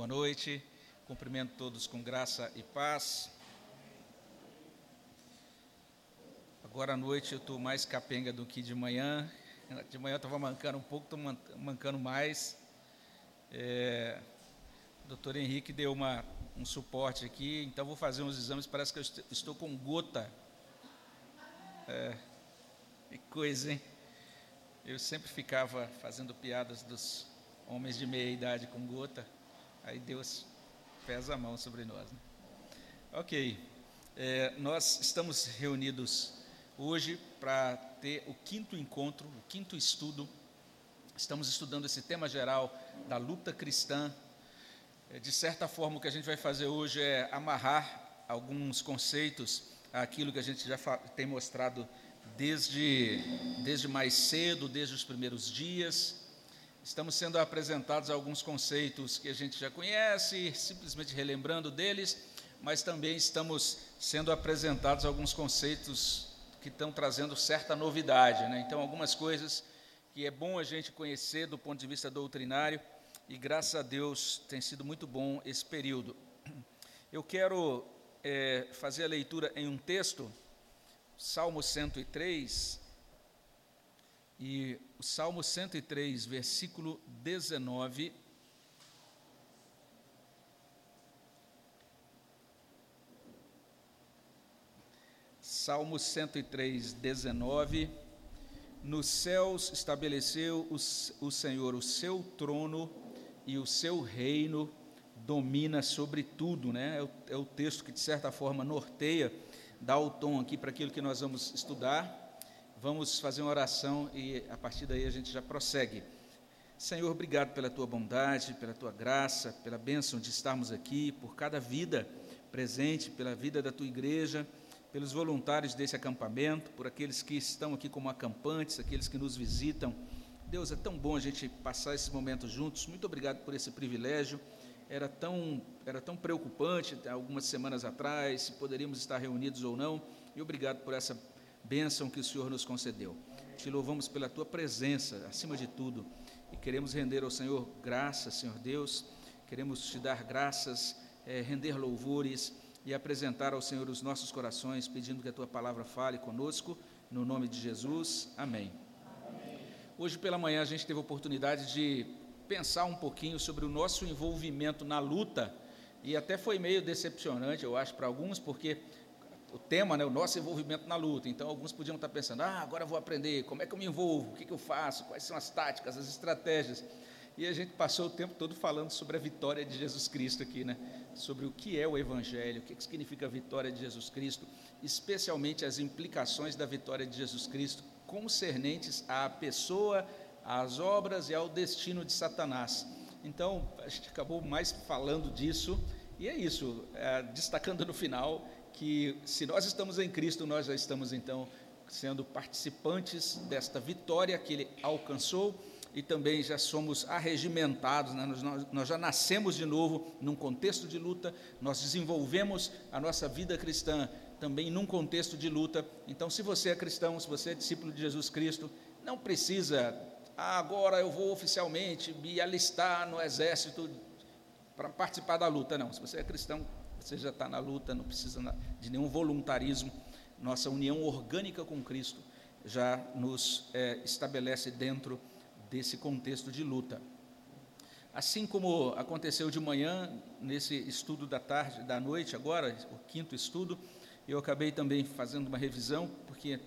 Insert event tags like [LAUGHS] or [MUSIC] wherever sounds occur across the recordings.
Boa noite. Cumprimento todos com graça e paz. Agora à noite eu estou mais capenga do que de manhã. De manhã eu estava mancando um pouco, estou mancando mais. É, o doutor Henrique deu uma, um suporte aqui, então vou fazer uns exames. Parece que eu estou com gota. É, que coisa, hein? Eu sempre ficava fazendo piadas dos homens de meia idade com gota. Aí Deus pesa a mão sobre nós. Né? Ok, é, nós estamos reunidos hoje para ter o quinto encontro, o quinto estudo. Estamos estudando esse tema geral da luta cristã. É, de certa forma, o que a gente vai fazer hoje é amarrar alguns conceitos àquilo que a gente já tem mostrado desde, desde mais cedo, desde os primeiros dias. Estamos sendo apresentados alguns conceitos que a gente já conhece, simplesmente relembrando deles, mas também estamos sendo apresentados alguns conceitos que estão trazendo certa novidade. Né? Então, algumas coisas que é bom a gente conhecer do ponto de vista doutrinário, e graças a Deus tem sido muito bom esse período. Eu quero é, fazer a leitura em um texto, Salmo 103, e o Salmo 103, versículo 19. Salmo 103, 19. Nos céus estabeleceu o, o Senhor o seu trono e o seu reino domina sobre tudo, né? É o, é o texto que, de certa forma, norteia, dá o tom aqui para aquilo que nós vamos estudar. Vamos fazer uma oração e a partir daí a gente já prossegue. Senhor, obrigado pela tua bondade, pela tua graça, pela bênção de estarmos aqui, por cada vida presente, pela vida da tua igreja, pelos voluntários desse acampamento, por aqueles que estão aqui como acampantes, aqueles que nos visitam. Deus, é tão bom a gente passar esse momento juntos. Muito obrigado por esse privilégio. Era tão, era tão preocupante algumas semanas atrás se poderíamos estar reunidos ou não. E obrigado por essa bênção que o Senhor nos concedeu. Te louvamos pela tua presença, acima de tudo, e queremos render ao Senhor graças, Senhor Deus, queremos te dar graças, é, render louvores e apresentar ao Senhor os nossos corações, pedindo que a tua palavra fale conosco, no nome de Jesus. Amém. Amém. Hoje pela manhã a gente teve a oportunidade de pensar um pouquinho sobre o nosso envolvimento na luta, e até foi meio decepcionante, eu acho, para alguns, porque o tema, né, o nosso envolvimento na luta. Então, alguns podiam estar pensando: ah, agora vou aprender, como é que eu me envolvo, o que, que eu faço, quais são as táticas, as estratégias. E a gente passou o tempo todo falando sobre a vitória de Jesus Cristo aqui, né? Sobre o que é o Evangelho, o que, que significa a vitória de Jesus Cristo, especialmente as implicações da vitória de Jesus Cristo concernentes à pessoa, às obras e ao destino de Satanás. Então, a gente acabou mais falando disso, e é isso, é, destacando no final que se nós estamos em Cristo, nós já estamos então sendo participantes desta vitória que ele alcançou e também já somos arregimentados, né? nós, nós, já nascemos de novo num contexto de luta, nós desenvolvemos a nossa vida cristã também num contexto de luta. Então, se você é cristão, se você é discípulo de Jesus Cristo, não precisa, ah, agora eu vou oficialmente me alistar no exército para participar da luta. Não, se você é cristão, você já está na luta, não precisa de nenhum voluntarismo. Nossa união orgânica com Cristo já nos é, estabelece dentro desse contexto de luta. Assim como aconteceu de manhã, nesse estudo da tarde, da noite, agora, o quinto estudo, eu acabei também fazendo uma revisão, porque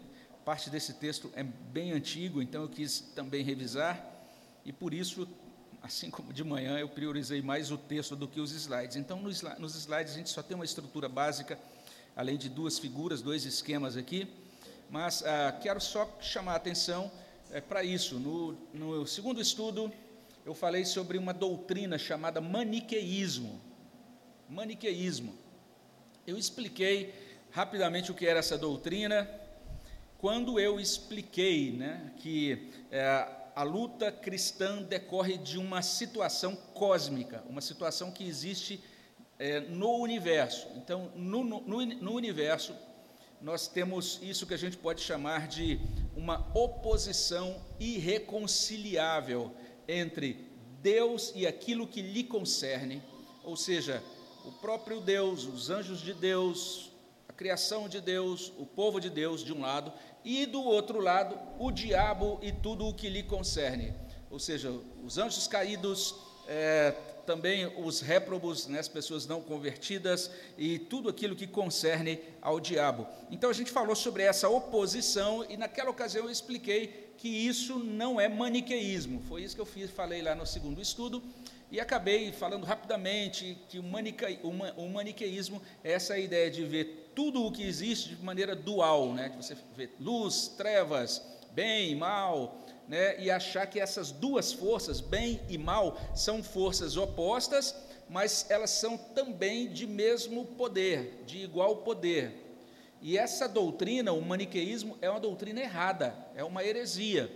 parte desse texto é bem antigo, então eu quis também revisar, e por isso assim como de manhã eu priorizei mais o texto do que os slides. Então, nos slides a gente só tem uma estrutura básica, além de duas figuras, dois esquemas aqui, mas ah, quero só chamar a atenção é, para isso. No, no segundo estudo, eu falei sobre uma doutrina chamada maniqueísmo. Maniqueísmo. Eu expliquei rapidamente o que era essa doutrina, quando eu expliquei né, que é, a luta cristã decorre de uma situação cósmica, uma situação que existe é, no universo. Então, no, no, no universo, nós temos isso que a gente pode chamar de uma oposição irreconciliável entre Deus e aquilo que lhe concerne, ou seja, o próprio Deus, os anjos de Deus, a criação de Deus, o povo de Deus, de um lado, e do outro lado, o diabo e tudo o que lhe concerne, ou seja, os anjos caídos, é, também os réprobos, né, as pessoas não convertidas e tudo aquilo que concerne ao diabo. Então a gente falou sobre essa oposição e naquela ocasião eu expliquei que isso não é maniqueísmo. Foi isso que eu fiz, falei lá no segundo estudo e acabei falando rapidamente que o, o maniqueísmo é essa ideia de ver tudo o que existe de maneira dual, né, que você vê luz, trevas, bem e mal, né, e achar que essas duas forças, bem e mal, são forças opostas, mas elas são também de mesmo poder, de igual poder. E essa doutrina, o maniqueísmo, é uma doutrina errada, é uma heresia.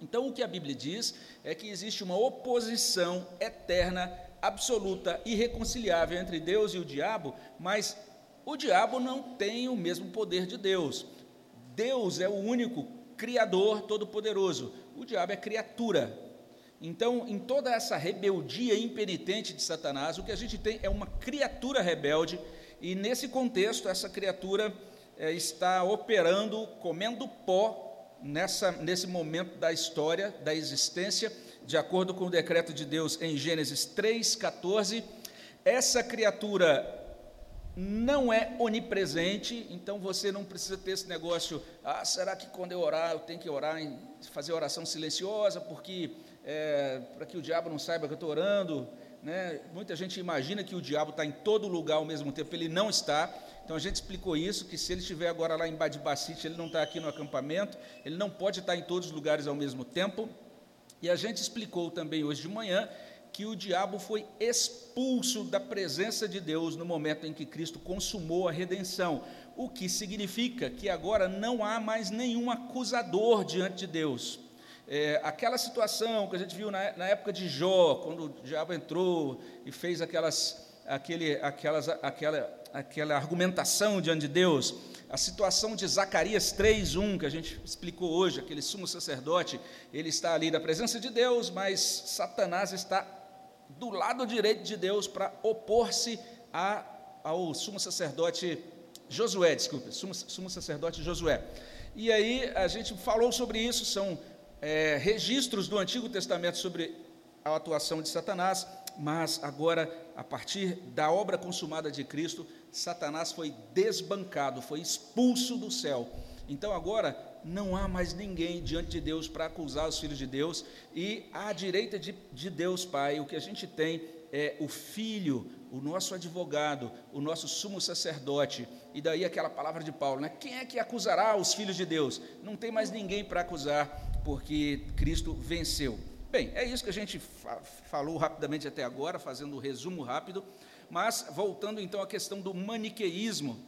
Então, o que a Bíblia diz é que existe uma oposição eterna, absoluta, irreconciliável entre Deus e o diabo, mas o diabo não tem o mesmo poder de Deus. Deus é o único Criador Todo-Poderoso. O diabo é criatura. Então, em toda essa rebeldia impenitente de Satanás, o que a gente tem é uma criatura rebelde, e nesse contexto, essa criatura é, está operando, comendo pó, nessa, nesse momento da história, da existência, de acordo com o decreto de Deus em Gênesis 3,14. Essa criatura não é onipresente, então você não precisa ter esse negócio, ah, será que quando eu orar eu tenho que orar, em, fazer oração silenciosa, porque é, para que o diabo não saiba que eu estou orando, né? Muita gente imagina que o diabo está em todo lugar ao mesmo tempo, ele não está. Então a gente explicou isso, que se ele estiver agora lá em Badibacite, ele não está aqui no acampamento, ele não pode estar em todos os lugares ao mesmo tempo. E a gente explicou também hoje de manhã que o diabo foi expulso da presença de Deus no momento em que Cristo consumou a redenção, o que significa que agora não há mais nenhum acusador diante de Deus. É, aquela situação que a gente viu na, na, época de Jó, quando o diabo entrou e fez aquelas, aquele, aquelas, aquela, aquela argumentação diante de Deus, a situação de Zacarias 3:1 que a gente explicou hoje, aquele sumo sacerdote, ele está ali na presença de Deus, mas Satanás está do lado direito de Deus para opor-se ao sumo sacerdote Josué, desculpe, sumo, sumo, sacerdote Josué. E aí a gente falou sobre isso, são é, registros do Antigo Testamento sobre a atuação de Satanás, mas agora, a partir da obra consumada de Cristo, Satanás foi desbancado, foi expulso do céu. Então agora não há mais ninguém diante de Deus para acusar os filhos de Deus, e à direita de, de Deus Pai, o que a gente tem é o Filho, o nosso advogado, o nosso sumo sacerdote, e daí aquela palavra de Paulo, né? Quem é que acusará os filhos de Deus? Não tem mais ninguém para acusar, porque Cristo venceu. Bem, é isso que a gente fa falou rapidamente até agora, fazendo um resumo rápido, mas voltando então à questão do maniqueísmo.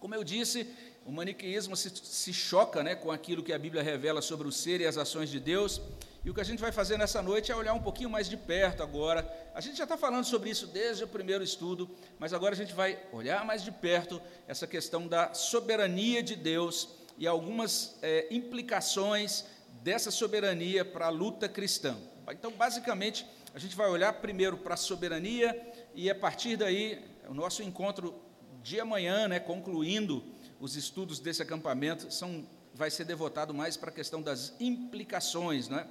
Como eu disse, o maniqueísmo se, se choca né, com aquilo que a Bíblia revela sobre o ser e as ações de Deus. E o que a gente vai fazer nessa noite é olhar um pouquinho mais de perto agora. A gente já está falando sobre isso desde o primeiro estudo, mas agora a gente vai olhar mais de perto essa questão da soberania de Deus e algumas é, implicações dessa soberania para a luta cristã. Então, basicamente, a gente vai olhar primeiro para a soberania e a partir daí, o nosso encontro de amanhã, né, concluindo os estudos desse acampamento são, vai ser devotado mais para a questão das implicações, né?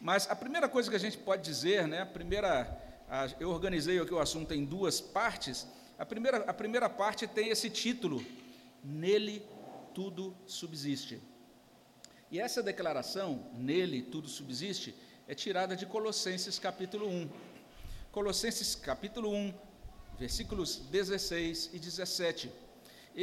Mas a primeira coisa que a gente pode dizer, né? A primeira, a, eu organizei aqui o assunto em duas partes. A primeira, a primeira parte tem esse título: Nele tudo subsiste. E essa declaração, nele tudo subsiste, é tirada de Colossenses capítulo 1. Colossenses capítulo 1, versículos 16 e 17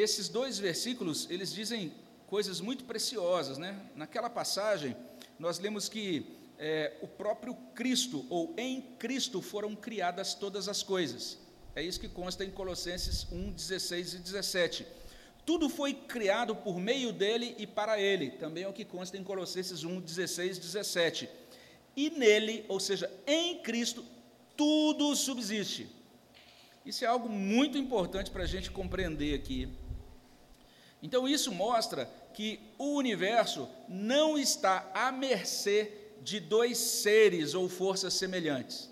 esses dois versículos, eles dizem coisas muito preciosas, né? Naquela passagem, nós lemos que é, o próprio Cristo, ou em Cristo, foram criadas todas as coisas. É isso que consta em Colossenses 1, 16 e 17. Tudo foi criado por meio dele e para ele. Também é o que consta em Colossenses 1, 16 e 17. E nele, ou seja, em Cristo, tudo subsiste. Isso é algo muito importante para a gente compreender aqui. Então, isso mostra que o universo não está à mercê de dois seres ou forças semelhantes.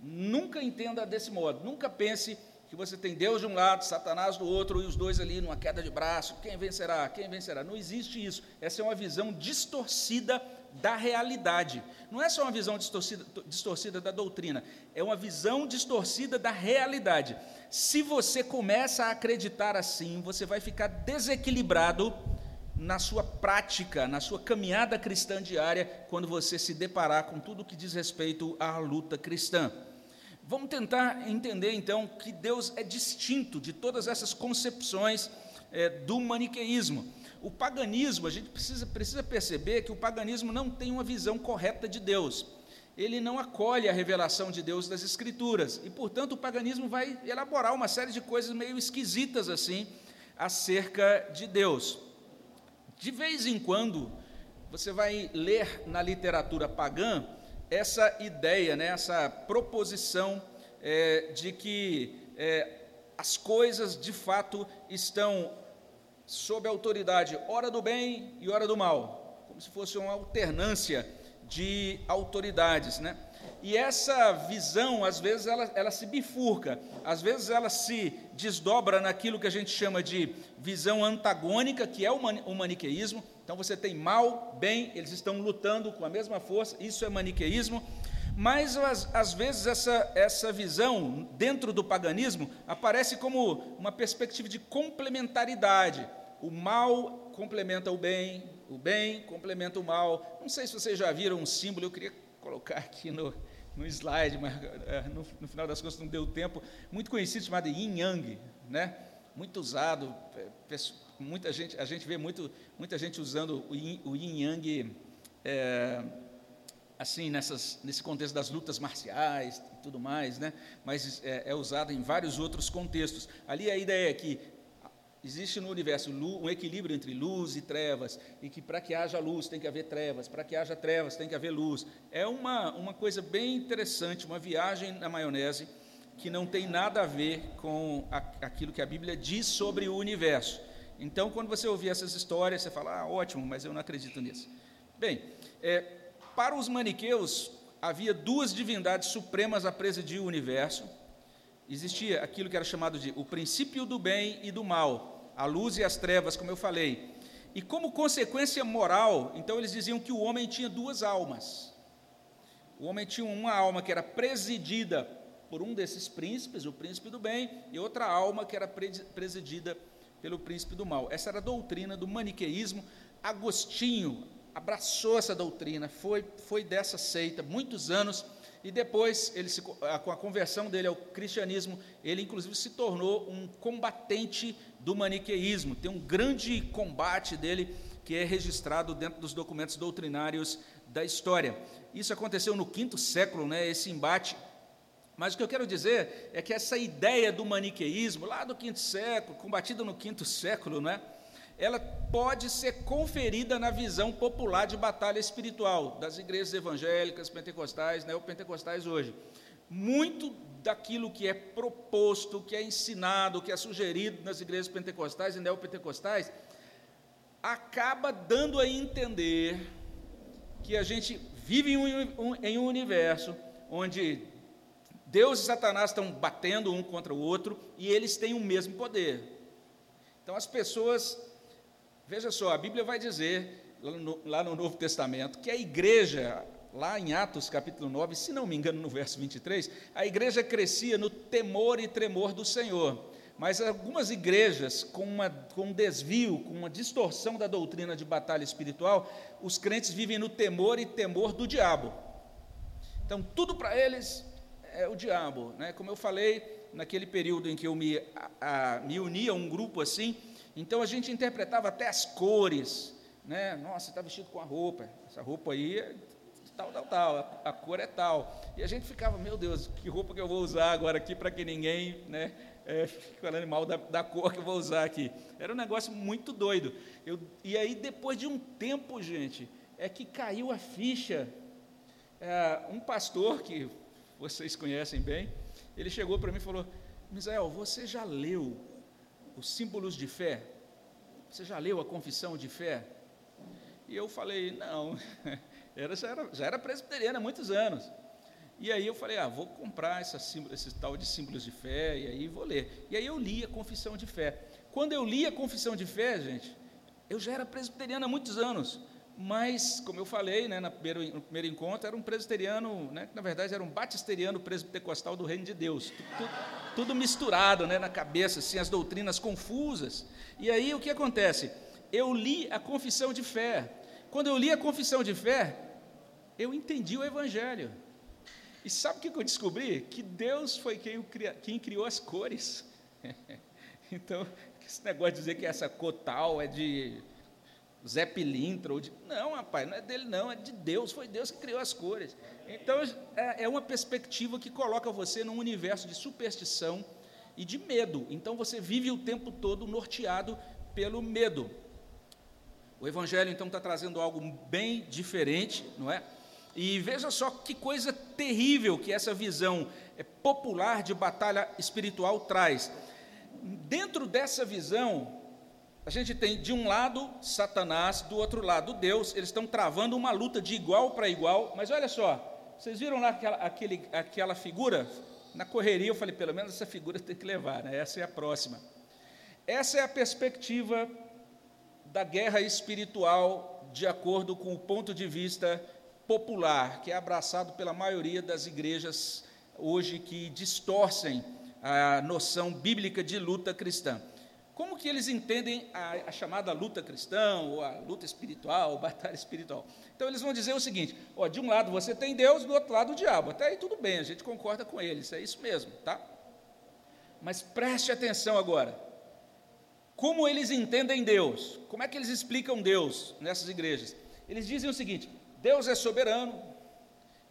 Nunca entenda desse modo, nunca pense que você tem Deus de um lado, Satanás do outro, e os dois ali numa queda de braço, quem vencerá? Quem vencerá? Não existe isso. Essa é uma visão distorcida da realidade. Não é só uma visão distorcida, distorcida da doutrina, é uma visão distorcida da realidade. Se você começa a acreditar assim, você vai ficar desequilibrado na sua prática, na sua caminhada cristã diária, quando você se deparar com tudo que diz respeito à luta cristã. Vamos tentar entender então que Deus é distinto de todas essas concepções é, do maniqueísmo. O paganismo, a gente precisa, precisa perceber que o paganismo não tem uma visão correta de Deus. Ele não acolhe a revelação de Deus das Escrituras. E, portanto, o paganismo vai elaborar uma série de coisas meio esquisitas assim acerca de Deus. De vez em quando, você vai ler na literatura pagã essa ideia, né, essa proposição é, de que é, as coisas de fato estão sob a autoridade, hora do bem e hora do mal, como se fosse uma alternância de autoridades, né? E essa visão, às vezes, ela, ela se bifurca, às vezes ela se desdobra naquilo que a gente chama de visão antagônica, que é o, o maniqueísmo. Então você tem mal, bem, eles estão lutando com a mesma força, isso é maniqueísmo. Mas às, vezes essa, essa visão dentro do paganismo aparece como uma perspectiva de complementaridade. O mal complementa o bem, o bem complementa o mal. Não sei se vocês já viram um símbolo, eu queria colocar aqui no, no slide, mas é, no, no, final das contas não deu tempo, muito conhecido chamado Yin Yang, né? muito usado, muita gente, a gente vê muito, muita gente usando o Yin, o yin Yang é, assim nessas, nesse contexto das lutas marciais e tudo mais, né? mas é, é usado em vários outros contextos. Ali a ideia é que Existe no universo um equilíbrio entre luz e trevas, e que para que haja luz tem que haver trevas, para que haja trevas tem que haver luz. É uma, uma coisa bem interessante, uma viagem na maionese, que não tem nada a ver com a, aquilo que a Bíblia diz sobre o universo. Então, quando você ouvir essas histórias, você fala, ah, ótimo, mas eu não acredito nisso. Bem, é, para os maniqueus, havia duas divindades supremas a presidir o universo. Existia aquilo que era chamado de o princípio do bem e do mal, a luz e as trevas, como eu falei. E como consequência moral, então eles diziam que o homem tinha duas almas. O homem tinha uma alma que era presidida por um desses príncipes, o príncipe do bem, e outra alma que era presidida pelo príncipe do mal. Essa era a doutrina do maniqueísmo. Agostinho abraçou essa doutrina, foi, foi dessa seita muitos anos e depois, ele se, com a conversão dele ao cristianismo, ele inclusive se tornou um combatente do maniqueísmo. Tem um grande combate dele que é registrado dentro dos documentos doutrinários da história. Isso aconteceu no quinto século, né, esse embate. Mas o que eu quero dizer é que essa ideia do maniqueísmo, lá do quinto século, combatida no quinto século, né, ela pode ser conferida na visão popular de batalha espiritual das igrejas evangélicas, pentecostais, neopentecostais hoje. Muito daquilo que é proposto, que é ensinado, que é sugerido nas igrejas pentecostais e neopentecostais, acaba dando a entender que a gente vive em um universo onde Deus e Satanás estão batendo um contra o outro e eles têm o mesmo poder. Então as pessoas Veja só, a Bíblia vai dizer, lá no, lá no, Novo Testamento, que a igreja, lá em Atos capítulo 9, se não me engano, no verso 23, a igreja crescia no temor e tremor do Senhor. Mas algumas igrejas, com, uma, com um desvio, com uma distorção da doutrina de batalha espiritual, os crentes vivem no temor e temor do diabo. Então, tudo para eles é o diabo. Né? Como eu falei, naquele período em que eu me, a, a, me unia a um grupo assim, então a gente interpretava até as cores, né? Nossa, está vestido com a roupa, essa roupa aí é tal, tal, tal, a, cor é tal. E a gente ficava, meu Deus, que roupa que eu vou usar agora aqui para que ninguém, né? É, [LAUGHS] falando mal da, da, cor que eu vou usar aqui. Era um negócio muito doido. Eu, e aí, depois de um tempo, gente, é que caiu a ficha. É, um pastor que vocês conhecem bem, ele chegou para mim e falou: Misael, você já leu os símbolos de fé. Você já leu a confissão de fé? E eu falei, não, [LAUGHS] era, já, era, já era presbiteriana há muitos anos. E aí eu falei, ah, vou comprar essa, esse tal de símbolos de fé, e aí vou ler. E aí eu li a confissão de fé. Quando eu li a confissão de fé, gente, eu já era presbiteriano há muitos anos, mas, como eu falei né, no, primeiro, no primeiro encontro, era um presbiteriano, né, na verdade era um batisteriano presbitecostal do Reino de Deus, tudo, tudo misturado né, na cabeça, assim, as doutrinas confusas. E aí o que acontece? Eu li a confissão de fé. Quando eu li a confissão de fé, eu entendi o Evangelho. E sabe o que eu descobri? Que Deus foi quem, quem criou as cores. [LAUGHS] então, esse negócio de dizer que essa cor tal é de Zé Pilintra, ou de... não, rapaz, não é dele não, é de Deus, foi Deus que criou as cores. Então, é, é uma perspectiva que coloca você num universo de superstição e de medo. Então, você vive o tempo todo norteado pelo medo. O Evangelho, então, está trazendo algo bem diferente, não é? E veja só que coisa terrível que essa visão é, popular de batalha espiritual traz. Dentro dessa visão, a gente tem de um lado Satanás, do outro lado Deus, eles estão travando uma luta de igual para igual, mas olha só, vocês viram lá aquela, aquele, aquela figura? Na correria eu falei, pelo menos essa figura tem que levar, né? essa é a próxima. Essa é a perspectiva da guerra espiritual, de acordo com o ponto de vista popular, que é abraçado pela maioria das igrejas hoje que distorcem a noção bíblica de luta cristã. Como que eles entendem a, a, chamada luta cristã, ou a luta espiritual, ou batalha espiritual? Então eles vão dizer o seguinte: ó, de um lado você tem Deus, do outro lado o diabo. Até aí tudo bem, a gente concorda com eles, é isso mesmo, tá? Mas preste atenção agora. Como eles entendem Deus? Como é que eles explicam Deus nessas igrejas? Eles dizem o seguinte: Deus é soberano.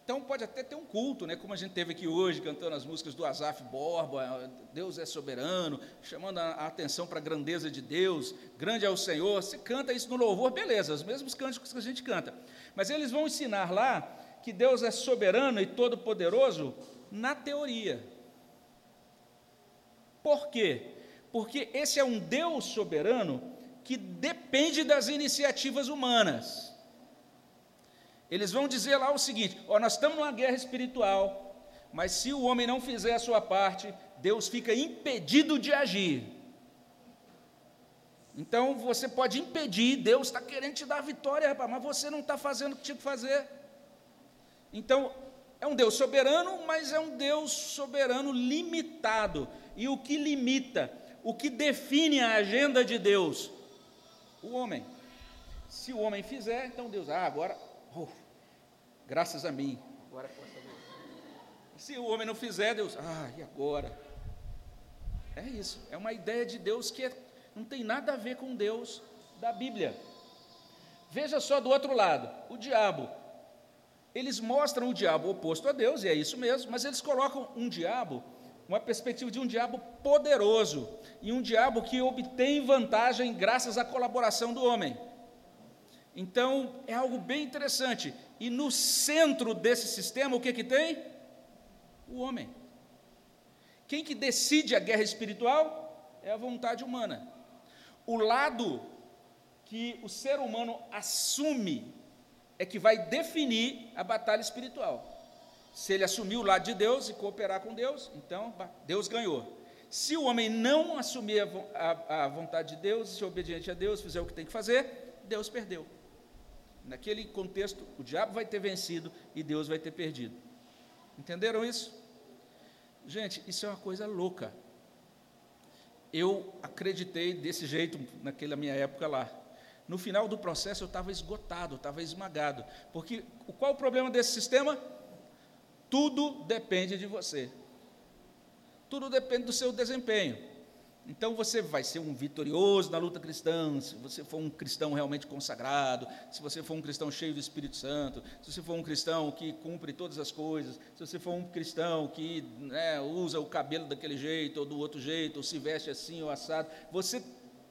Então pode até ter um culto, né, como a gente teve aqui hoje, cantando as músicas do Azaf Borba, Deus é soberano, chamando a atenção para a grandeza de Deus, grande é o Senhor. Você canta isso no louvor, beleza, os mesmos cânticos que a gente canta. Mas eles vão ensinar lá que Deus é soberano e todo-poderoso na teoria. Por quê? Porque esse é um Deus soberano que depende das iniciativas humanas. Eles vão dizer lá o seguinte: ó, nós estamos numa guerra espiritual, mas se o homem não fizer a sua parte, Deus fica impedido de agir. Então você pode impedir, Deus está querendo te dar a vitória, rapaz, mas você não está fazendo o que tinha que fazer. Então, é um Deus soberano, mas é um Deus soberano limitado. E o que limita, o que define a agenda de Deus? O homem. Se o homem fizer, então Deus, ah, agora, oh, graças a mim. Agora Se o homem não fizer, Deus, ah, e agora? É isso, é uma ideia de Deus que é, não tem nada a ver com Deus da Bíblia. Veja só do outro lado, o diabo. Eles mostram o diabo oposto a Deus, e é isso mesmo, mas eles colocam um diabo, uma perspectiva de um diabo poderoso, e um diabo que obtém vantagem graças à colaboração do homem. Então, é algo bem interessante. E no centro desse sistema, o que, que tem? O homem. Quem que decide a guerra espiritual? É a vontade humana. O lado que o ser humano assume é que vai definir a batalha espiritual. Se ele assumir o lado de Deus e cooperar com Deus, então Deus ganhou. Se o homem não assumir a, a, a vontade de Deus, ser obediente a Deus, fizer o que tem que fazer, Deus perdeu. Naquele contexto, o diabo vai ter vencido e Deus vai ter perdido. Entenderam isso? Gente, isso é uma coisa louca. Eu acreditei desse jeito naquela minha época lá. No final do processo eu estava esgotado, estava esmagado. Porque qual o problema desse sistema? Tudo depende de você. Tudo depende do seu desempenho. Então você vai ser um vitorioso na luta cristã, se você for um cristão realmente consagrado, se você for um cristão cheio do Espírito Santo, se você for um cristão que cumpre todas as coisas, se você for um cristão que né, usa o cabelo daquele jeito ou do outro jeito, ou se veste assim ou assado, você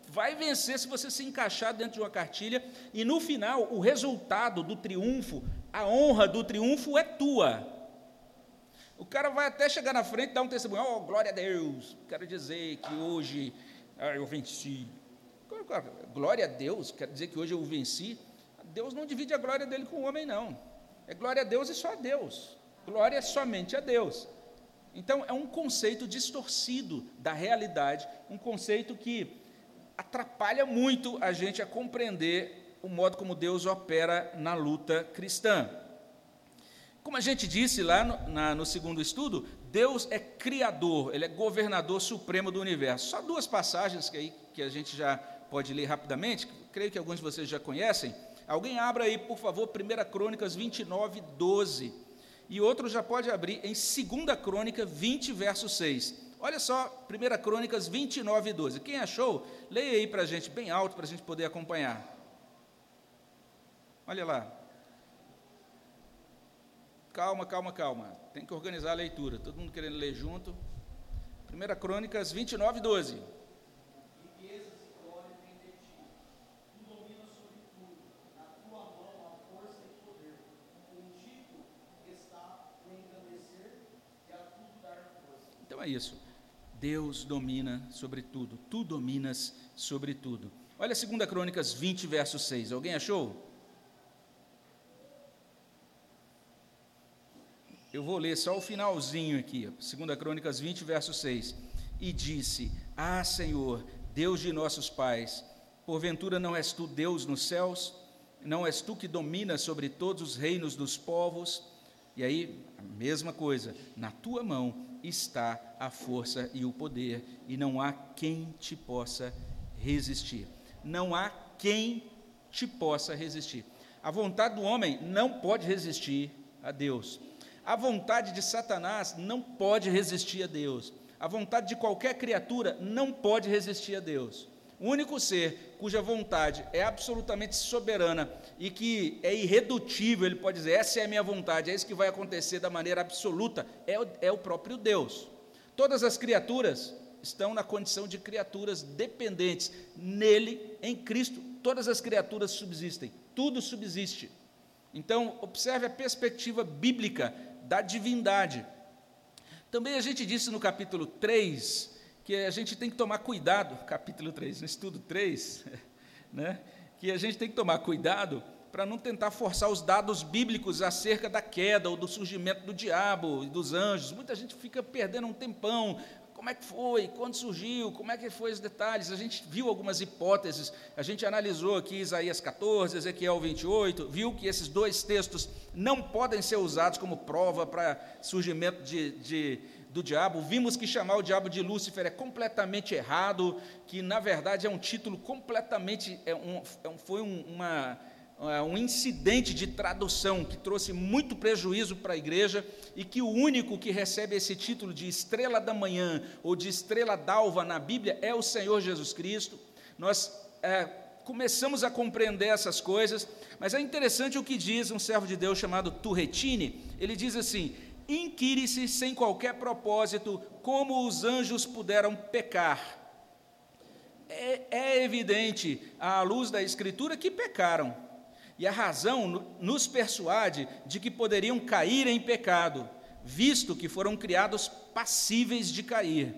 vai vencer se você se encaixar dentro de uma cartilha, e no final, o resultado do triunfo, a honra do triunfo é tua. O cara vai até chegar na frente e dar um testemunho, oh, glória a Deus, quero dizer que hoje ah, eu venci. Glória a Deus, quero dizer que hoje eu venci. Deus não divide a glória dele com o homem, não. É glória a Deus e só a Deus. Glória somente a Deus. Então, é um conceito distorcido da realidade, um conceito que atrapalha muito a gente a compreender o modo como Deus opera na luta cristã. Como a gente disse lá no, na, no segundo estudo, Deus é criador, Ele é governador supremo do universo. Só duas passagens que, aí, que a gente já pode ler rapidamente, que creio que alguns de vocês já conhecem. Alguém abra aí, por favor, 1 Crônicas 29, 12 e outro já pode abrir em 2 Crônica 20, verso 6. Olha só, 1 Crônicas 29 e 12. Quem achou, leia aí para a gente, bem alto, para a gente poder acompanhar. Olha lá. Calma, calma, calma. Tem que organizar a leitura. Todo mundo querendo ler junto. 1 Crônicas 29 e 12. é isso. Deus domina sobre tudo, tu dominas sobre tudo. Olha 2 Crônicas 20, verso 6. Alguém achou? Eu vou ler só o finalzinho aqui, 2 Crônicas 20, verso 6. E disse: Ah, Senhor, Deus de nossos pais, porventura não és tu Deus nos céus? Não és tu que dominas sobre todos os reinos dos povos? E aí, a mesma coisa, na tua mão está a força e o poder, e não há quem te possa resistir. Não há quem te possa resistir. A vontade do homem não pode resistir a Deus. A vontade de Satanás não pode resistir a Deus. A vontade de qualquer criatura não pode resistir a Deus. O único ser cuja vontade é absolutamente soberana e que é irredutível, ele pode dizer: essa é a minha vontade, é isso que vai acontecer da maneira absoluta, é o, é o próprio Deus. Todas as criaturas estão na condição de criaturas dependentes. Nele, em Cristo, todas as criaturas subsistem, tudo subsiste. Então, observe a perspectiva bíblica da divindade. Também a gente disse no capítulo 3 que a gente tem que tomar cuidado, [LAUGHS] capítulo 3, no estudo 3, [LAUGHS] né, que a gente tem que tomar cuidado para não tentar forçar os dados bíblicos acerca da queda ou do surgimento do diabo e dos anjos. Muita gente fica perdendo um tempão. Como é que foi? Quando surgiu? Como é que foi os detalhes? A gente viu algumas hipóteses, a gente analisou aqui Isaías 14, Ezequiel 28, viu que esses dois textos não podem ser usados como prova para surgimento de, de do diabo, vimos que chamar o diabo de Lúcifer é completamente errado, que na verdade é um título completamente, é um, é foi um, uma, um incidente de tradução que trouxe muito prejuízo para a igreja e que o único que recebe esse título de estrela da manhã ou de estrela d'alva na Bíblia é o Senhor Jesus Cristo. Nós é, começamos a compreender essas coisas, mas é interessante o que diz um servo de Deus chamado Turretini. Ele diz assim: inquire-se sem qualquer propósito como os anjos puderam pecar. É, é, evidente, à luz da Escritura, que pecaram. E a razão nos persuade de que poderiam cair em pecado, visto que foram criados passíveis de cair.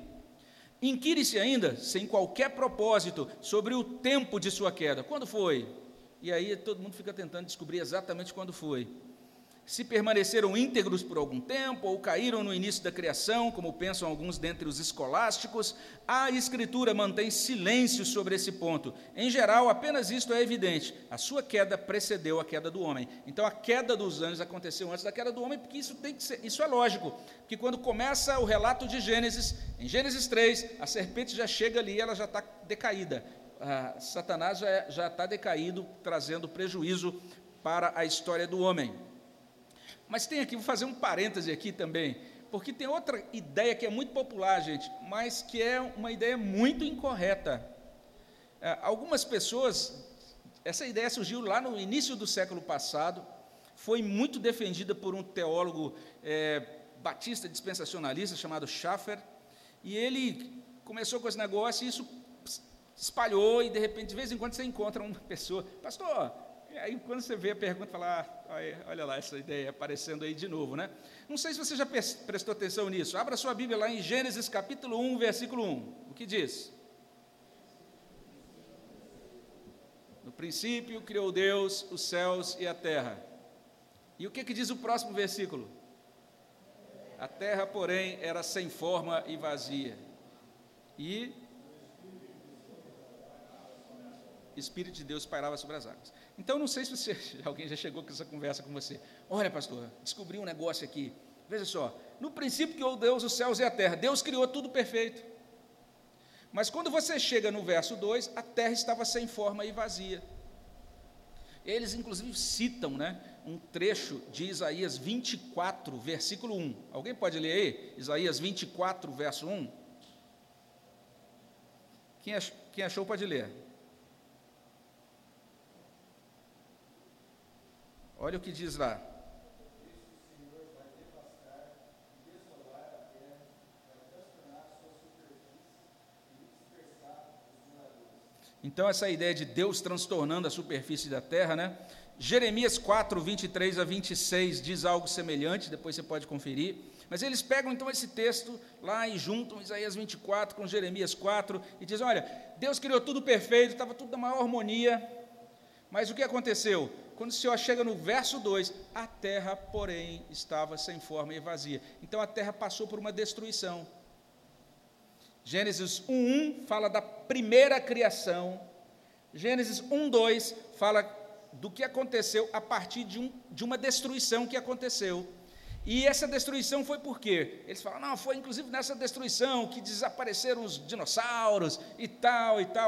Inquire-se ainda, sem qualquer propósito, sobre o tempo de sua queda. Quando foi? E aí todo mundo fica tentando descobrir exatamente quando foi se permaneceram íntegros por algum tempo ou caíram no início da criação, como pensam alguns dentre os escolásticos, a Escritura mantém silêncio sobre esse ponto. Em geral, apenas isto é evidente: a sua queda precedeu a queda do homem. Então, a queda dos anjos aconteceu antes da queda do homem, porque isso tem que ser, isso é lógico. Que quando começa o relato de Gênesis, em Gênesis 3, a serpente já chega ali, ela já está decaída. Ah, Satanás já está decaído, trazendo prejuízo para a história do homem. Mas tem aqui, vou fazer um parêntese aqui também, porque tem outra ideia que é muito popular, gente, mas que é uma ideia muito incorreta. É, algumas pessoas, essa ideia surgiu lá no início do século passado, foi muito defendida por um teólogo é, batista dispensacionalista chamado Schaffer, e ele começou com esse negócio e isso espalhou, e de repente, de vez em quando, você encontra uma pessoa, pastor, aí quando você vê a pergunta, fala, ah, olha lá essa ideia aparecendo aí de novo, né? Não sei se você já prestou atenção nisso. Abra sua Bíblia lá em Gênesis capítulo 1, versículo 1. O que diz? No princípio criou Deus os céus e a terra. E o que, que diz o próximo versículo? A terra, porém, era sem forma e vazia. E Espírito de Deus pairava sobre as águas. Então, não sei se você, [LAUGHS] alguém já chegou com essa conversa com você. Olha, pastor, descobri um negócio aqui. Veja só, no princípio criou Deus os céus e a terra. Deus criou tudo perfeito. Mas quando você chega no verso 2, a terra estava sem forma e vazia. Eles, inclusive, citam né, um trecho de Isaías 24, versículo 1. Alguém pode ler aí? Isaías 24, verso 1. Quem achou pode ler. Olha o que diz lá. Então, essa ideia de Deus transtornando a superfície da terra, né? Jeremias 4, 23 a 26 diz algo semelhante, depois você pode conferir. Mas eles pegam então esse texto lá e juntam Isaías 24 com Jeremias 4 e dizem: olha, Deus criou tudo perfeito, estava tudo na maior harmonia, mas o que aconteceu? Quando o Senhor chega no verso 2, a terra, porém, estava sem forma e vazia. Então a terra passou por uma destruição. Gênesis 1:1 fala da primeira criação. Gênesis 1:2 fala do que aconteceu a partir de, um, de uma destruição que aconteceu. E essa destruição foi por quê? Eles falam, não, foi inclusive nessa destruição que desapareceram os dinossauros e tal e tal.